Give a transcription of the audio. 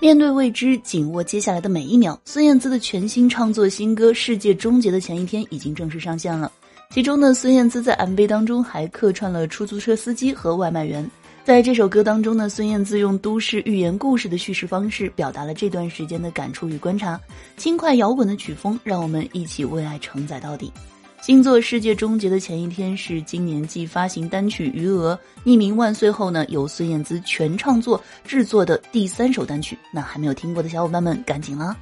面对未知，紧握接下来的每一秒。孙燕姿的全新创作新歌《世界终结的前一天》已经正式上线了。其中呢，孙燕姿在 MV 当中还客串了出租车司机和外卖员。在这首歌当中呢，孙燕姿用都市寓言故事的叙事方式，表达了这段时间的感触与观察。轻快摇滚的曲风，让我们一起为爱承载到底。星座《世界终结的前一天》是今年继发行单曲《余额》《匿名万岁》后呢，由孙燕姿全创作制作的第三首单曲。那还没有听过的小伙伴们，赶紧了！